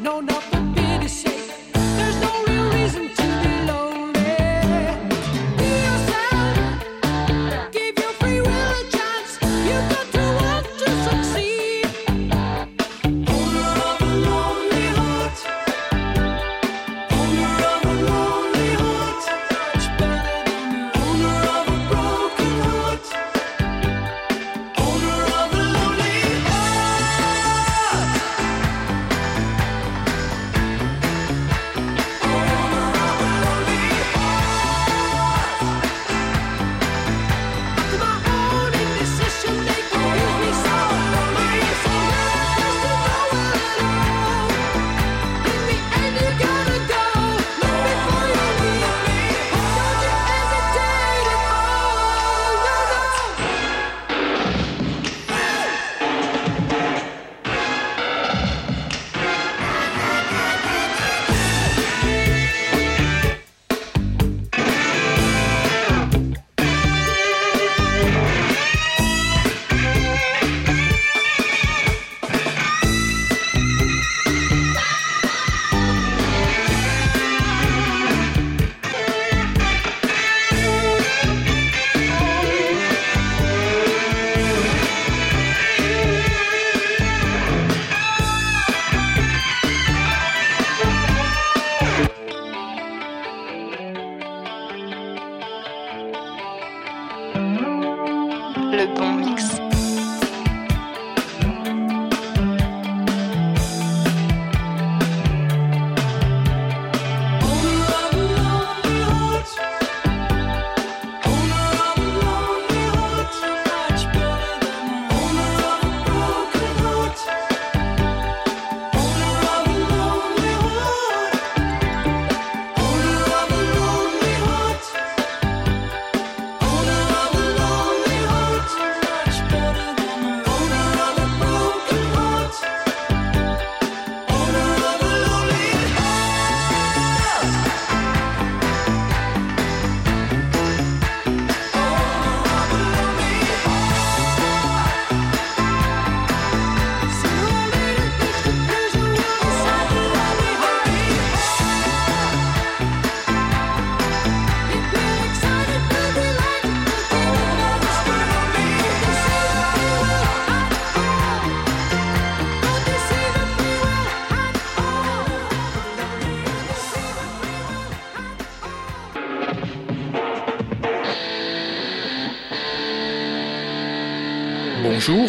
no, no.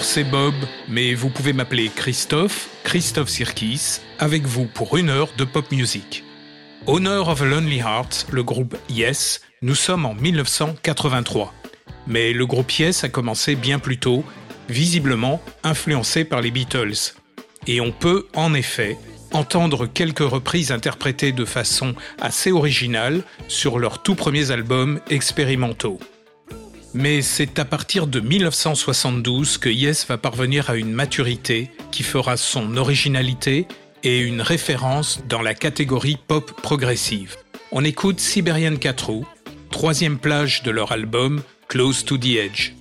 C'est Bob, mais vous pouvez m'appeler Christophe, Christophe Sirkis, avec vous pour une heure de pop music. Honor of a Lonely Heart, le groupe Yes, nous sommes en 1983. Mais le groupe Yes a commencé bien plus tôt, visiblement influencé par les Beatles. Et on peut, en effet, entendre quelques reprises interprétées de façon assez originale sur leurs tout premiers albums expérimentaux. Mais c'est à partir de 1972 que Yes va parvenir à une maturité qui fera son originalité et une référence dans la catégorie pop progressive. On écoute Siberian 4 roues, troisième plage de leur album Close to the Edge.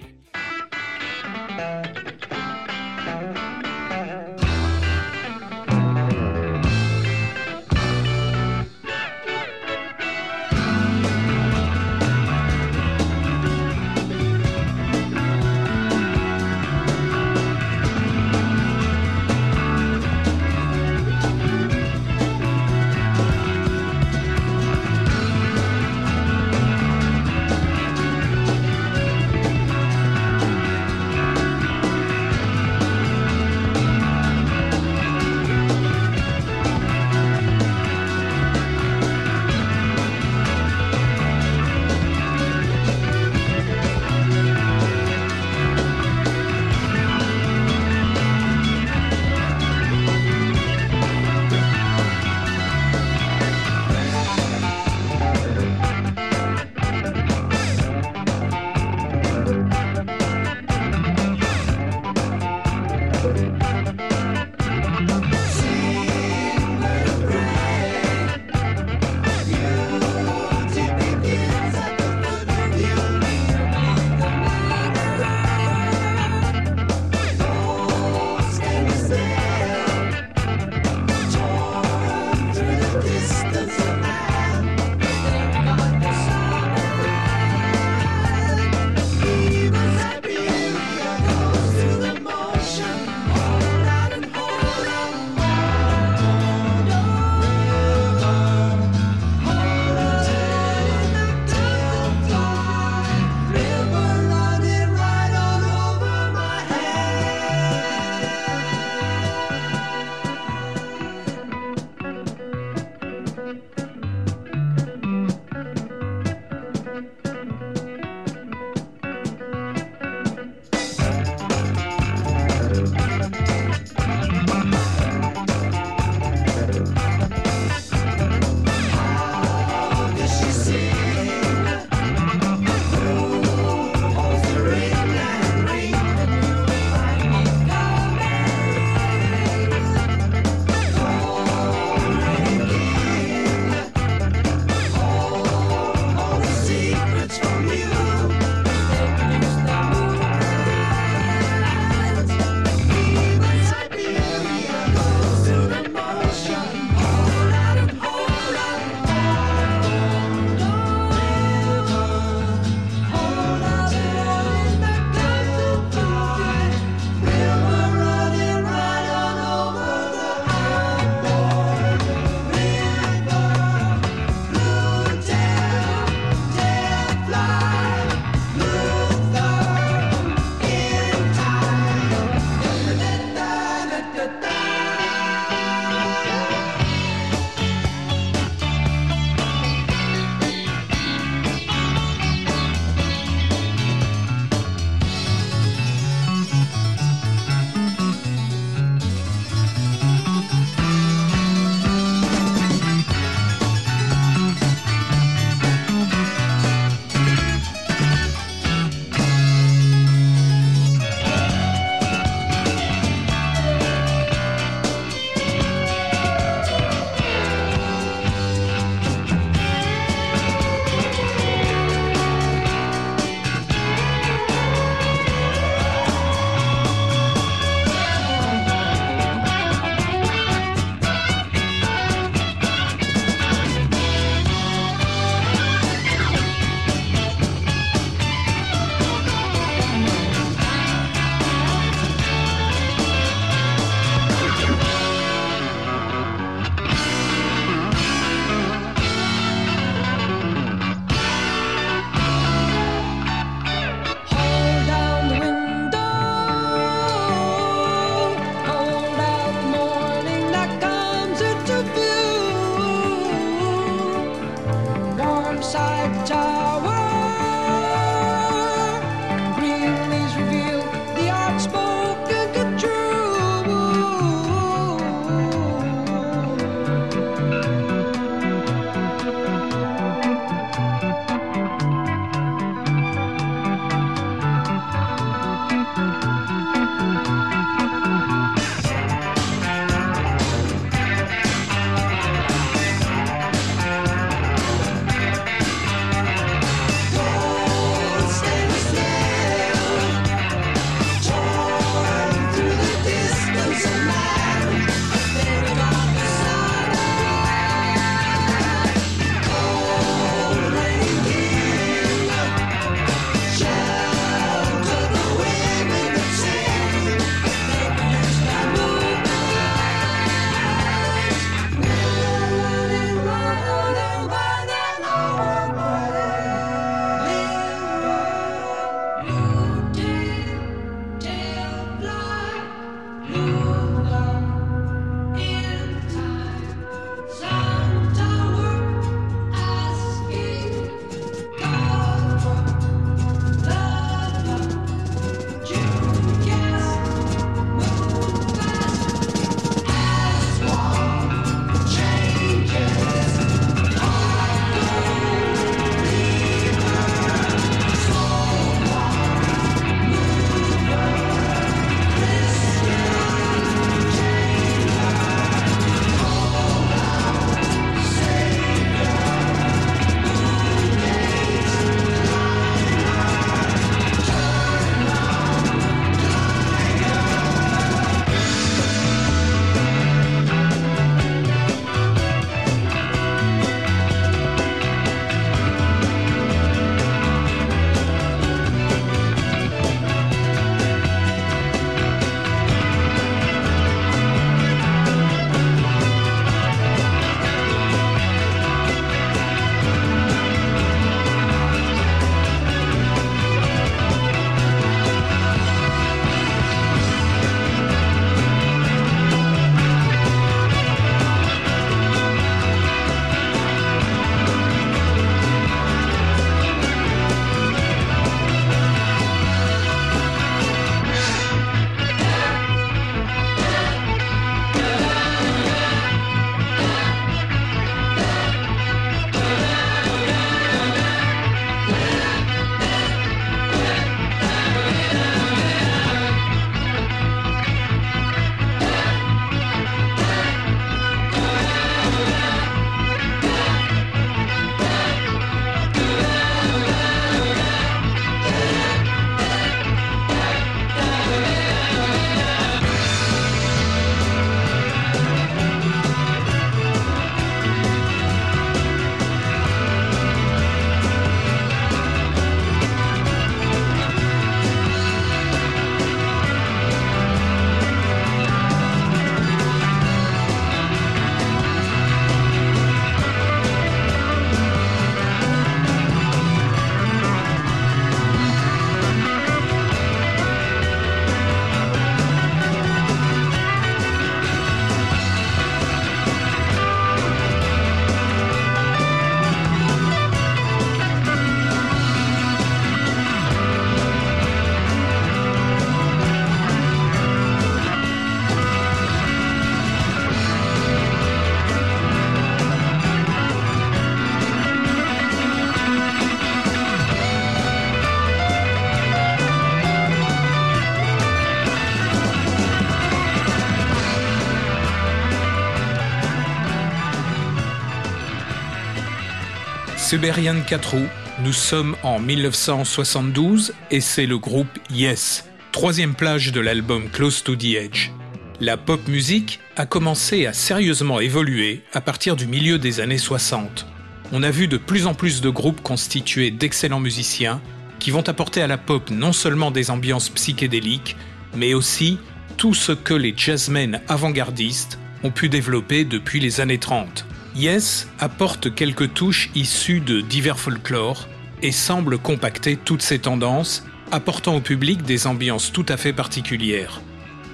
Siberian 4 roues, nous sommes en 1972 et c'est le groupe Yes, troisième plage de l'album Close to the Edge. La pop musique a commencé à sérieusement évoluer à partir du milieu des années 60. On a vu de plus en plus de groupes constitués d'excellents musiciens qui vont apporter à la pop non seulement des ambiances psychédéliques, mais aussi tout ce que les jazzmen avant-gardistes ont pu développer depuis les années 30. Yes apporte quelques touches issues de divers folklore et semble compacter toutes ces tendances, apportant au public des ambiances tout à fait particulières.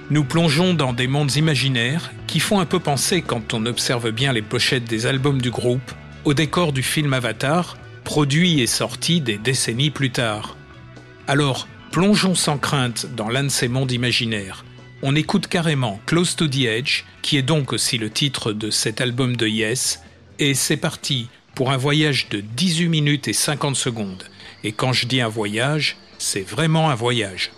Nous plongeons dans des mondes imaginaires qui font un peu penser, quand on observe bien les pochettes des albums du groupe, au décor du film Avatar, produit et sorti des décennies plus tard. Alors, plongeons sans crainte dans l'un de ces mondes imaginaires. On écoute carrément Close to the Edge, qui est donc aussi le titre de cet album de Yes, et c'est parti pour un voyage de 18 minutes et 50 secondes. Et quand je dis un voyage, c'est vraiment un voyage.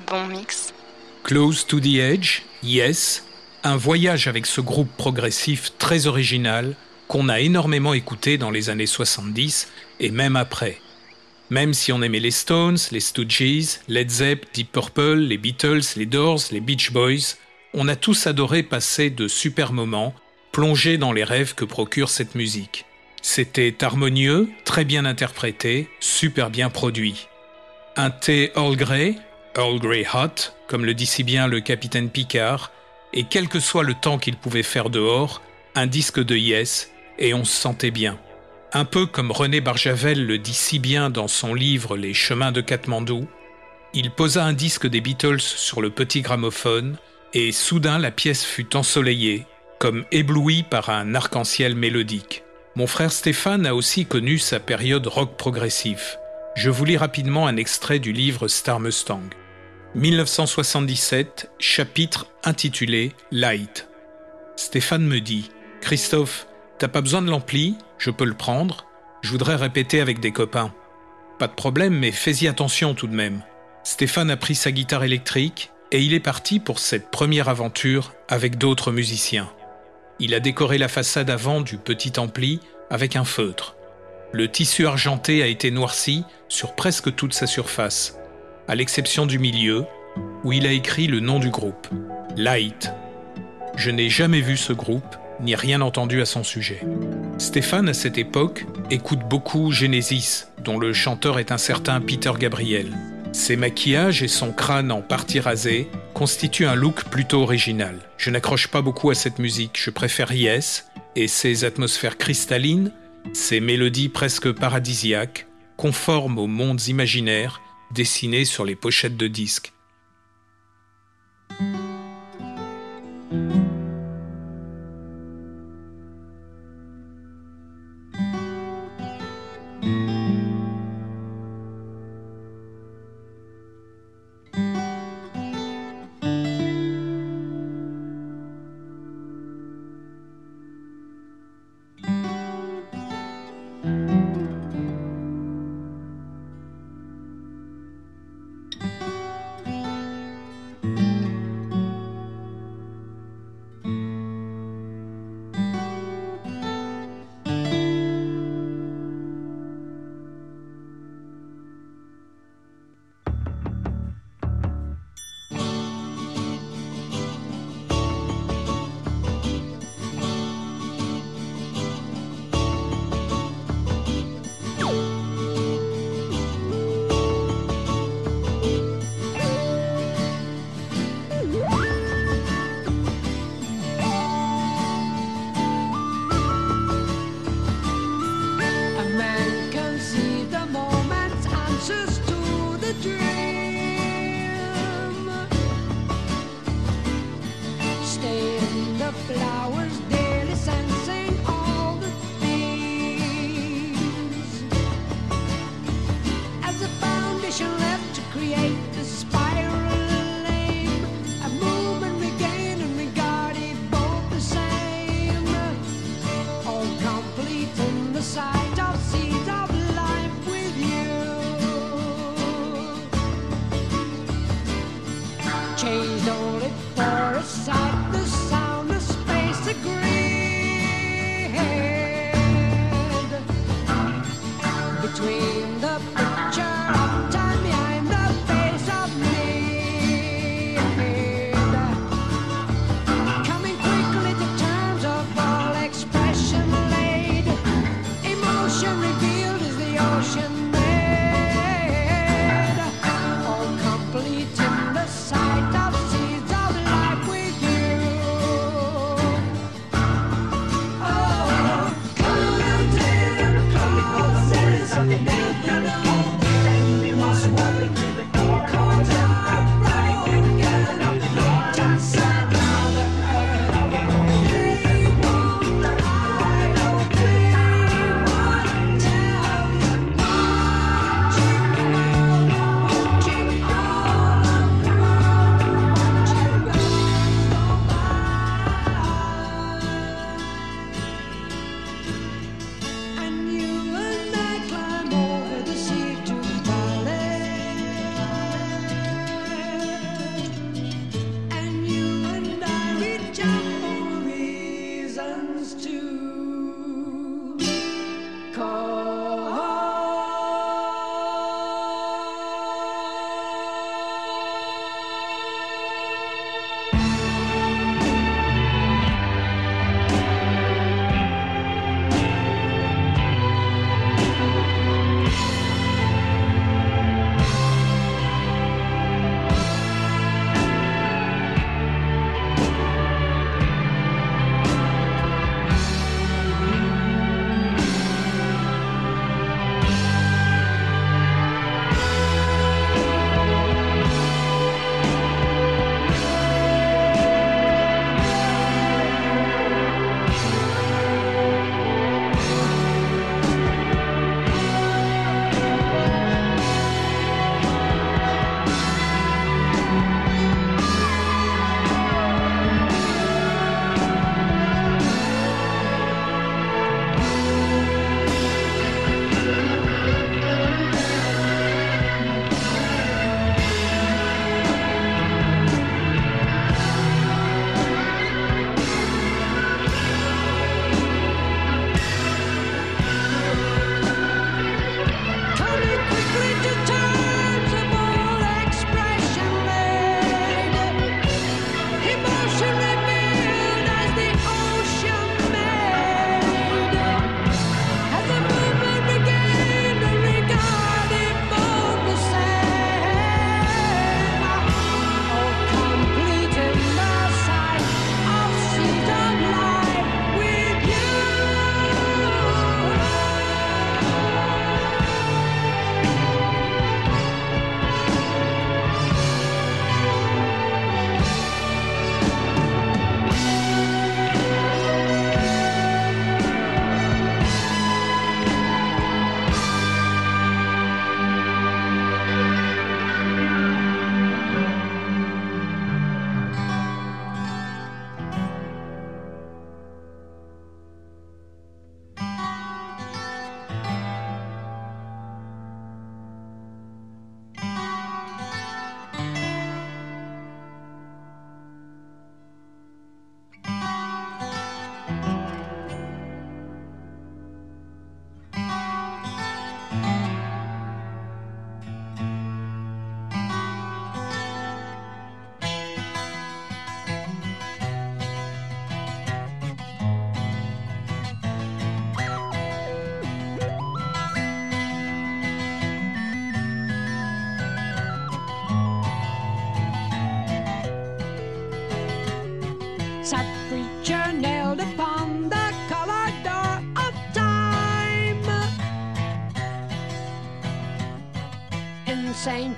Bon mix. Close to the Edge, Yes, un voyage avec ce groupe progressif très original qu'on a énormément écouté dans les années 70 et même après. Même si on aimait les Stones, les Stooges, Led Zepp, Deep Purple, les Beatles, les Doors, les Beach Boys, on a tous adoré passer de super moments, plongés dans les rêves que procure cette musique. C'était harmonieux, très bien interprété, super bien produit. Un thé Earl Grey, Earl Grey Hot, comme le dit si bien le capitaine Picard, et quel que soit le temps qu'il pouvait faire dehors, un disque de Yes, et on se sentait bien. Un peu comme René Barjavel le dit si bien dans son livre Les chemins de Katmandou, il posa un disque des Beatles sur le petit gramophone, et soudain la pièce fut ensoleillée, comme éblouie par un arc-en-ciel mélodique. Mon frère Stéphane a aussi connu sa période rock progressif. Je vous lis rapidement un extrait du livre Star Mustang. 1977, chapitre intitulé Light. Stéphane me dit Christophe, t'as pas besoin de l'ampli, je peux le prendre, je voudrais répéter avec des copains. Pas de problème, mais fais-y attention tout de même. Stéphane a pris sa guitare électrique et il est parti pour cette première aventure avec d'autres musiciens. Il a décoré la façade avant du petit ampli avec un feutre. Le tissu argenté a été noirci sur presque toute sa surface, à l'exception du milieu, où il a écrit le nom du groupe, Light. Je n'ai jamais vu ce groupe, ni rien entendu à son sujet. Stéphane, à cette époque, écoute beaucoup Genesis, dont le chanteur est un certain Peter Gabriel. Ses maquillages et son crâne en partie rasé constituent un look plutôt original. Je n'accroche pas beaucoup à cette musique, je préfère Yes et ses atmosphères cristallines, ses mélodies presque paradisiaques, conformes aux mondes imaginaires dessinés sur les pochettes de disques.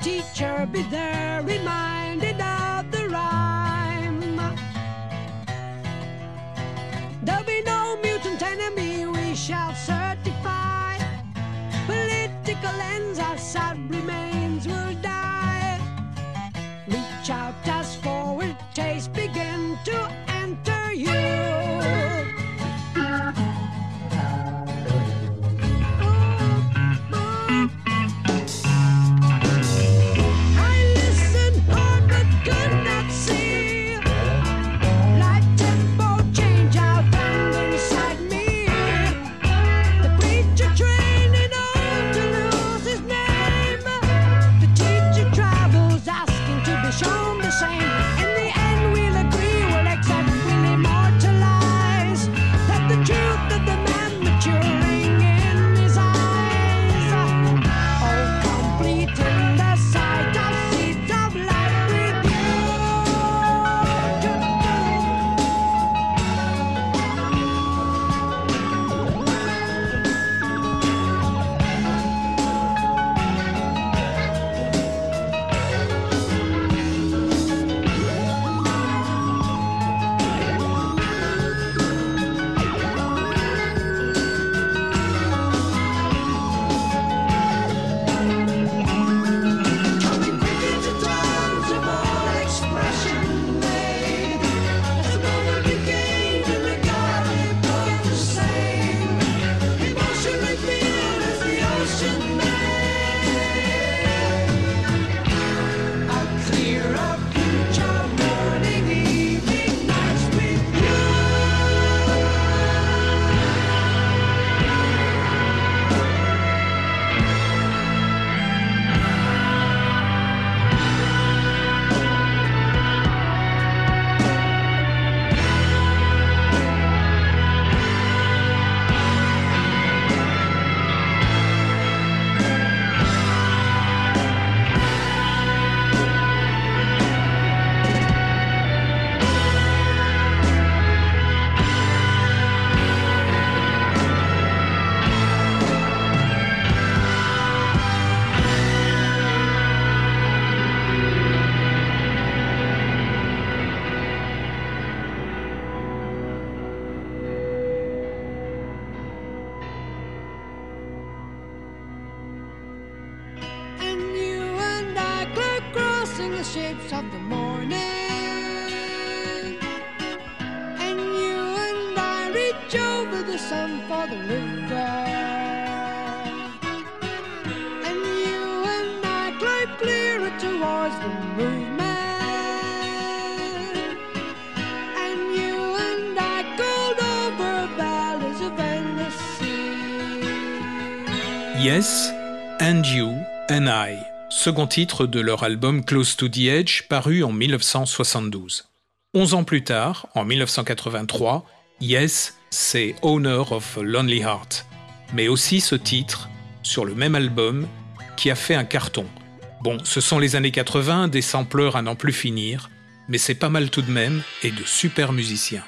Teacher, be there Yes, and You and I, second titre de leur album Close to the Edge paru en 1972. Onze ans plus tard, en 1983, Yes, c'est Owner of a Lonely Heart, mais aussi ce titre, sur le même album, qui a fait un carton. Bon, ce sont les années 80, des sampleurs à n'en plus finir, mais c'est pas mal tout de même et de super musiciens.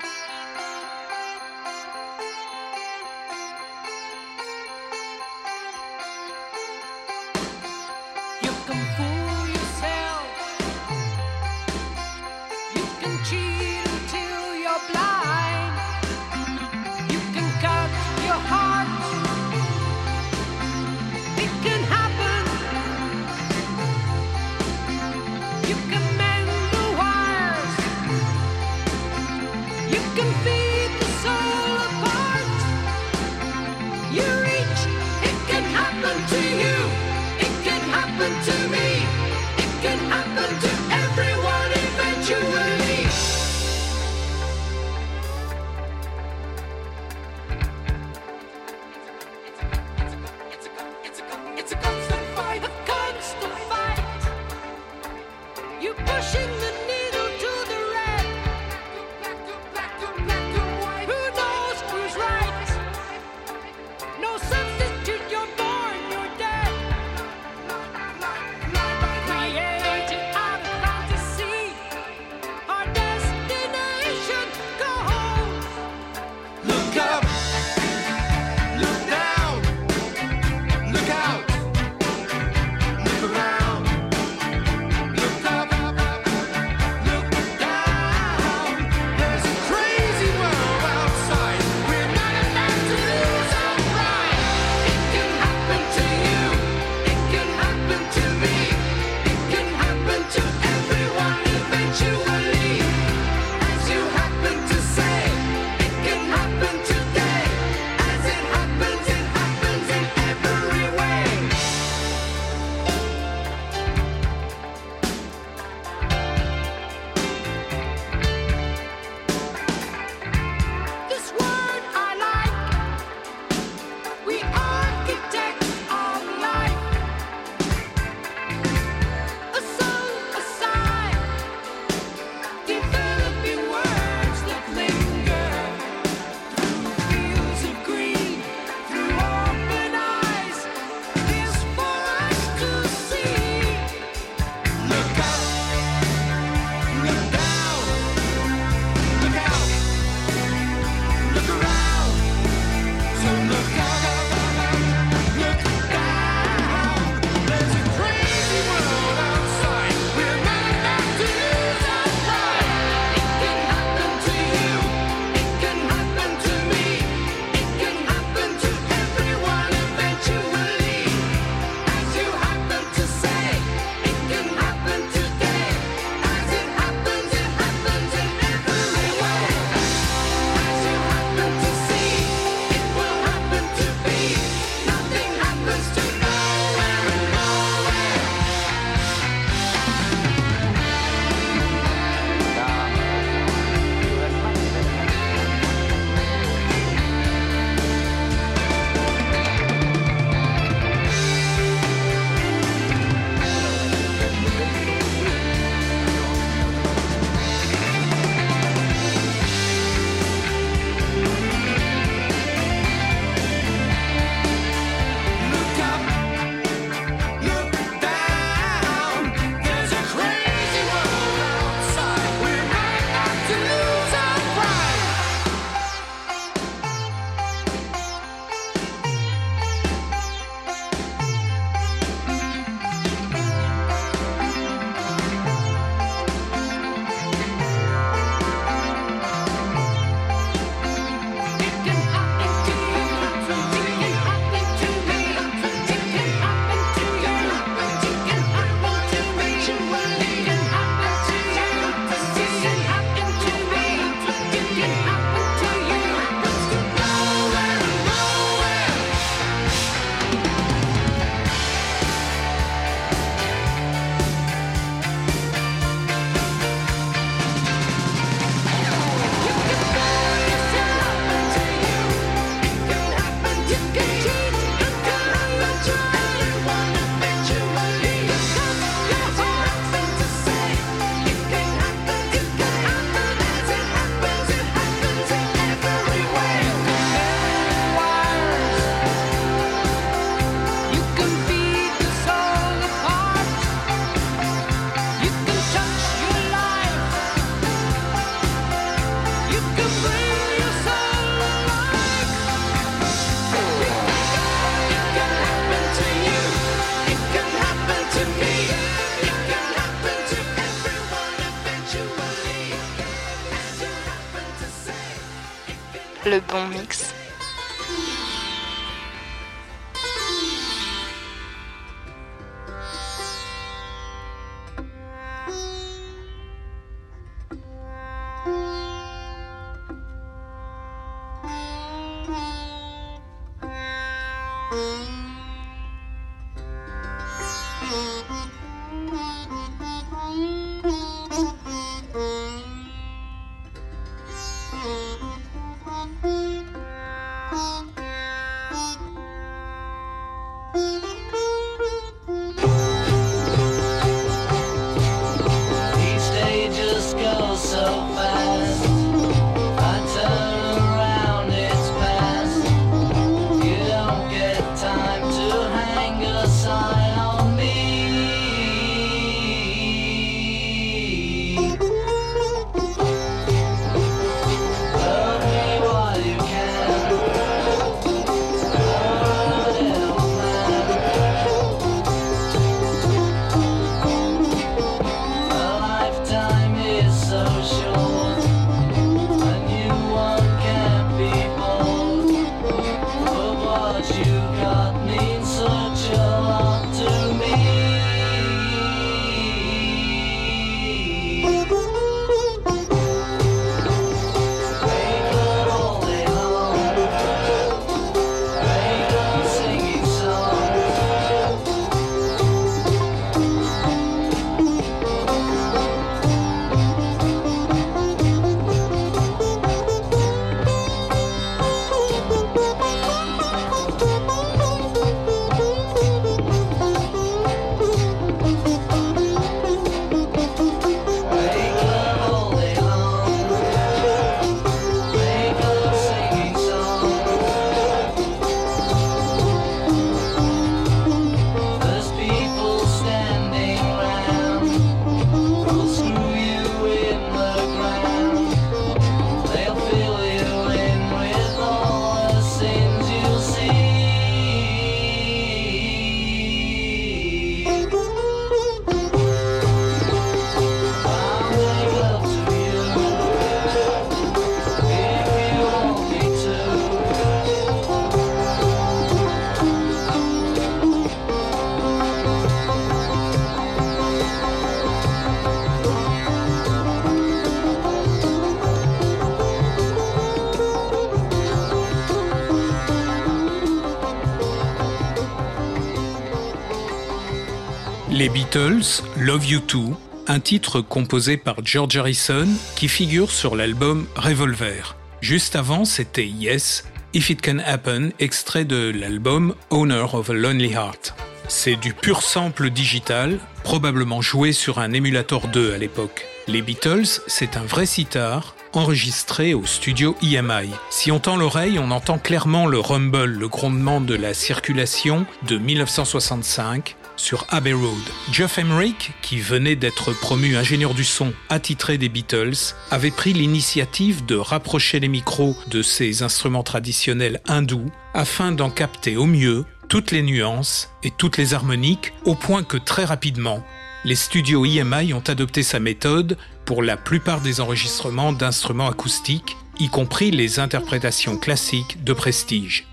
Beatles, Love You Too, un titre composé par George Harrison qui figure sur l'album Revolver. Juste avant, c'était Yes, If It Can Happen, extrait de l'album Owner of a Lonely Heart. C'est du pur sample digital, probablement joué sur un émulator 2 à l'époque. Les Beatles, c'est un vrai sitar, enregistré au studio EMI. Si on tend l'oreille, on entend clairement le rumble, le grondement de la circulation de 1965 sur Abbey Road. Geoff Emerick, qui venait d'être promu ingénieur du son attitré des Beatles, avait pris l'initiative de rapprocher les micros de ces instruments traditionnels hindous afin d'en capter au mieux toutes les nuances et toutes les harmoniques, au point que très rapidement, les studios EMI ont adopté sa méthode pour la plupart des enregistrements d'instruments acoustiques, y compris les interprétations classiques de prestige.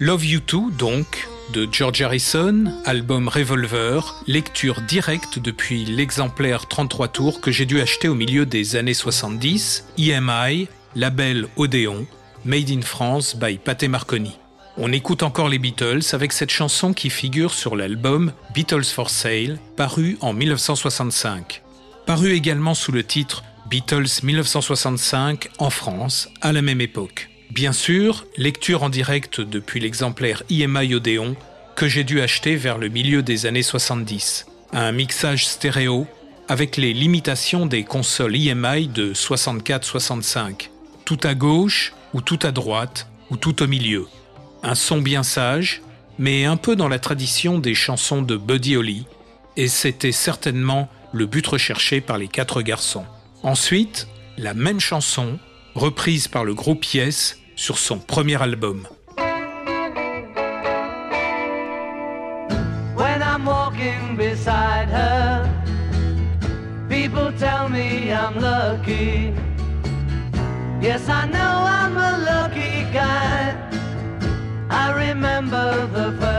Love You Too, donc, de George Harrison, album Revolver, lecture directe depuis l'exemplaire 33 tours que j'ai dû acheter au milieu des années 70, EMI, label Odéon, Made in France by Pathé Marconi. On écoute encore les Beatles avec cette chanson qui figure sur l'album Beatles for Sale, paru en 1965. Paru également sous le titre Beatles 1965 en France, à la même époque. Bien sûr, lecture en direct depuis l'exemplaire IMI Odéon que j'ai dû acheter vers le milieu des années 70. Un mixage stéréo avec les limitations des consoles IMI de 64-65. Tout à gauche ou tout à droite ou tout au milieu. Un son bien sage, mais un peu dans la tradition des chansons de Buddy Holly, et c'était certainement le but recherché par les quatre garçons. Ensuite, la même chanson, reprise par le groupe Yes sur son premier album. When I'm walking beside her, people tell me I'm lucky. Yes, I know I'm a lucky guy. I remember the first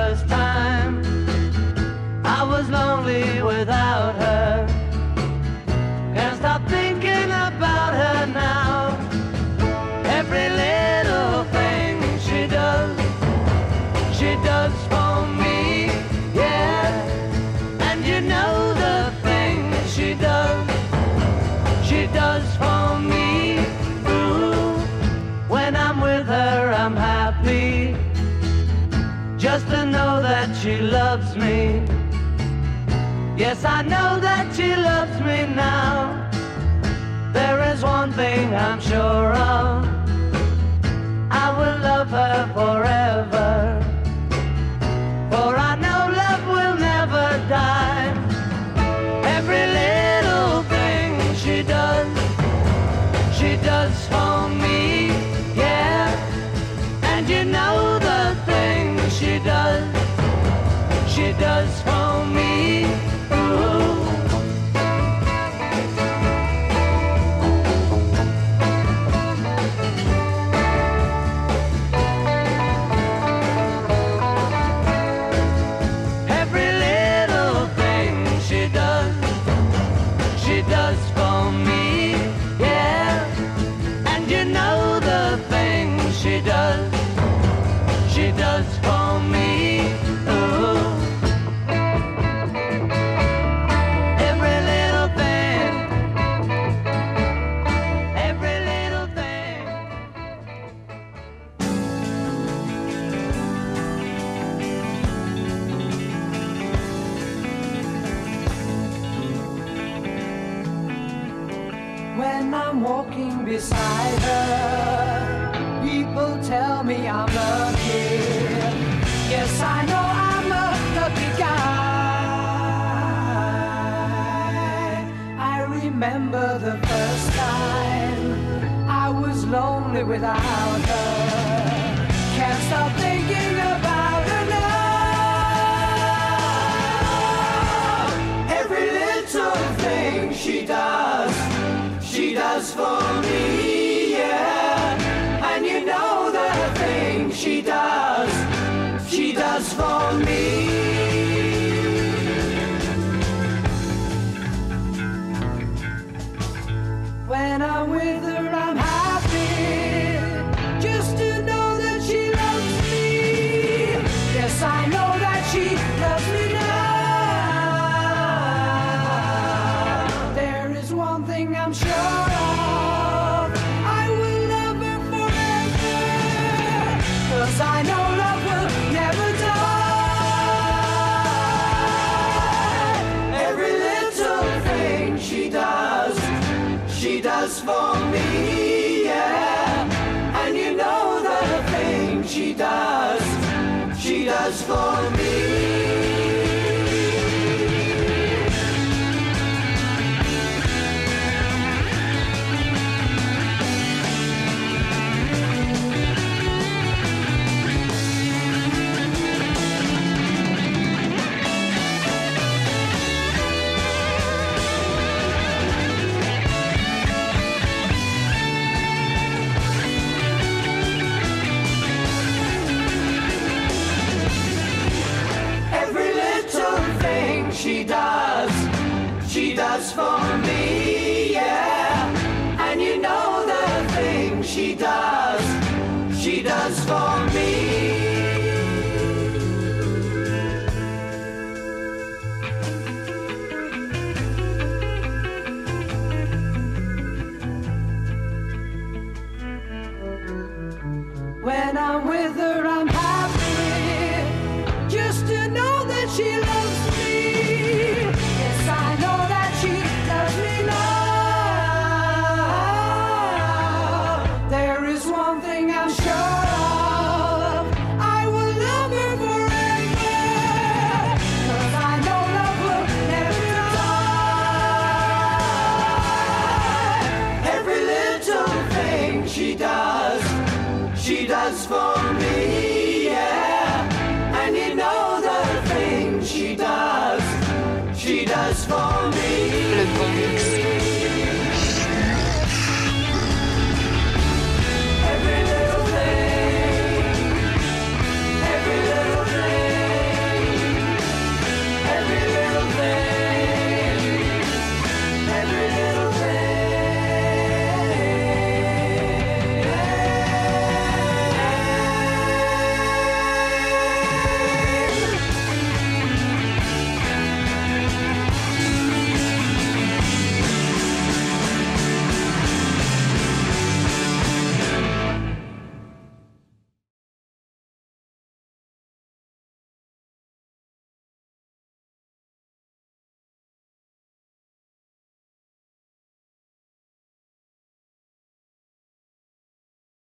she loves me. Yes, I know that she loves me now. There is one thing I'm sure of. I will love her forever. For I I'm walking beside her. People tell me I'm lucky. Yes, I know I'm a lucky guy. I remember the first time I was lonely without her. Can't stop. for me, yeah. And you know the thing she does, she does for me. When I'm with transform.